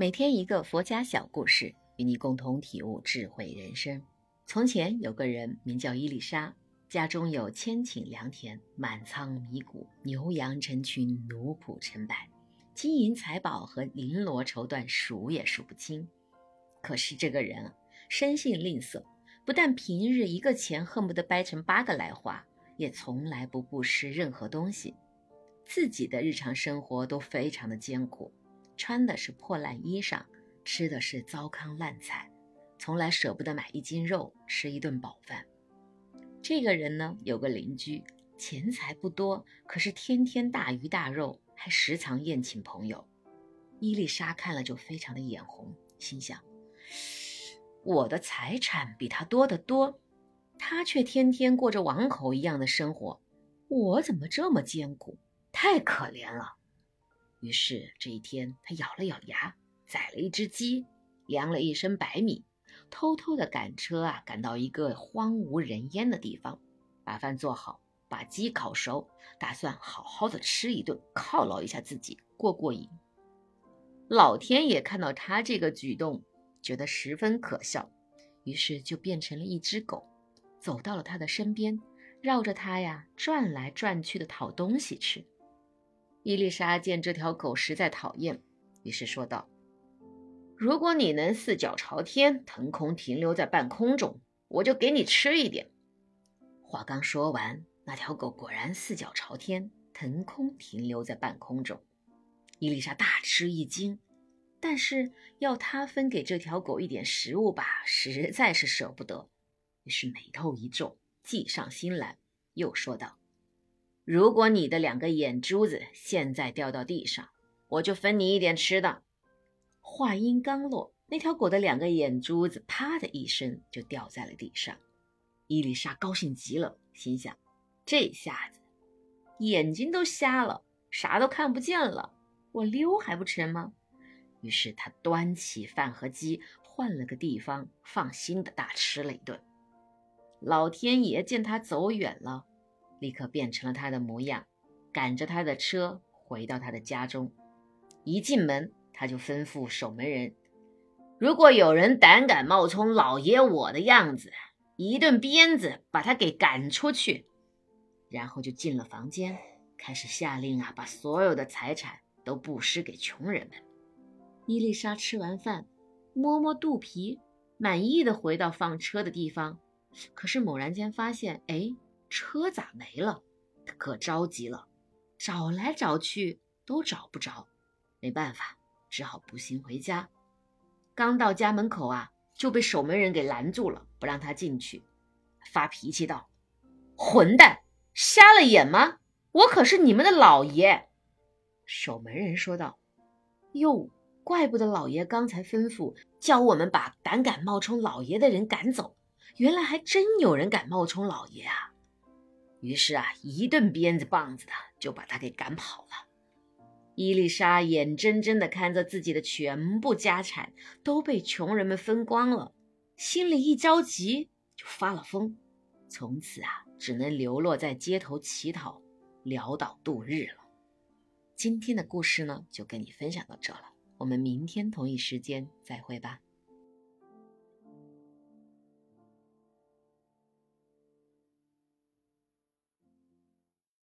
每天一个佛家小故事，与你共同体悟智慧人生。从前有个人名叫伊丽莎，家中有千顷良田，满仓米谷，牛羊成群，奴仆成百，金银财宝和绫罗绸缎数也数不清。可是这个人啊，生性吝啬，不但平日一个钱恨不得掰成八个来花，也从来不布施任何东西，自己的日常生活都非常的艰苦。穿的是破烂衣裳，吃的是糟糠烂菜，从来舍不得买一斤肉吃一顿饱饭。这个人呢，有个邻居，钱财不多，可是天天大鱼大肉，还时常宴请朋友。伊丽莎看了就非常的眼红，心想：我的财产比他多得多，他却天天过着王侯一样的生活，我怎么这么艰苦？太可怜了。于是这一天，他咬了咬牙，宰了一只鸡，量了一身白米，偷偷的赶车啊，赶到一个荒无人烟的地方，把饭做好，把鸡烤熟，打算好好的吃一顿，犒劳一下自己，过过瘾。老天爷看到他这个举动，觉得十分可笑，于是就变成了一只狗，走到了他的身边，绕着他呀转来转去的讨东西吃。伊丽莎见这条狗实在讨厌，于是说道：“如果你能四脚朝天，腾空停留在半空中，我就给你吃一点。”话刚说完，那条狗果然四脚朝天，腾空停留在半空中。伊丽莎大吃一惊，但是要她分给这条狗一点食物吧，实在是舍不得，于是眉头一皱，计上心来，又说道。如果你的两个眼珠子现在掉到地上，我就分你一点吃的。话音刚落，那条狗的两个眼珠子啪的一声就掉在了地上。伊丽莎高兴极了，心想：这下子眼睛都瞎了，啥都看不见了，我溜还不成吗？于是她端起饭和鸡，换了个地方，放心的大吃了一顿。老天爷见他走远了。立刻变成了他的模样，赶着他的车回到他的家中。一进门，他就吩咐守门人：“如果有人胆敢冒充老爷我的样子，一顿鞭子把他给赶出去。”然后就进了房间，开始下令啊，把所有的财产都布施给穷人们。伊丽莎吃完饭，摸摸肚皮，满意的回到放车的地方。可是猛然间发现，哎。车咋没了？他可着急了，找来找去都找不着，没办法，只好步行回家。刚到家门口啊，就被守门人给拦住了，不让他进去，发脾气道：“混蛋，瞎了眼吗？我可是你们的老爷！”守门人说道：“哟，怪不得老爷刚才吩咐叫我们把胆敢冒充老爷的人赶走，原来还真有人敢冒充老爷啊！”于是啊，一顿鞭子棒子的就把他给赶跑了。伊丽莎眼睁睁的看着自己的全部家产都被穷人们分光了，心里一着急就发了疯，从此啊，只能流落在街头乞讨，潦倒度日了。今天的故事呢，就跟你分享到这了，我们明天同一时间再会吧。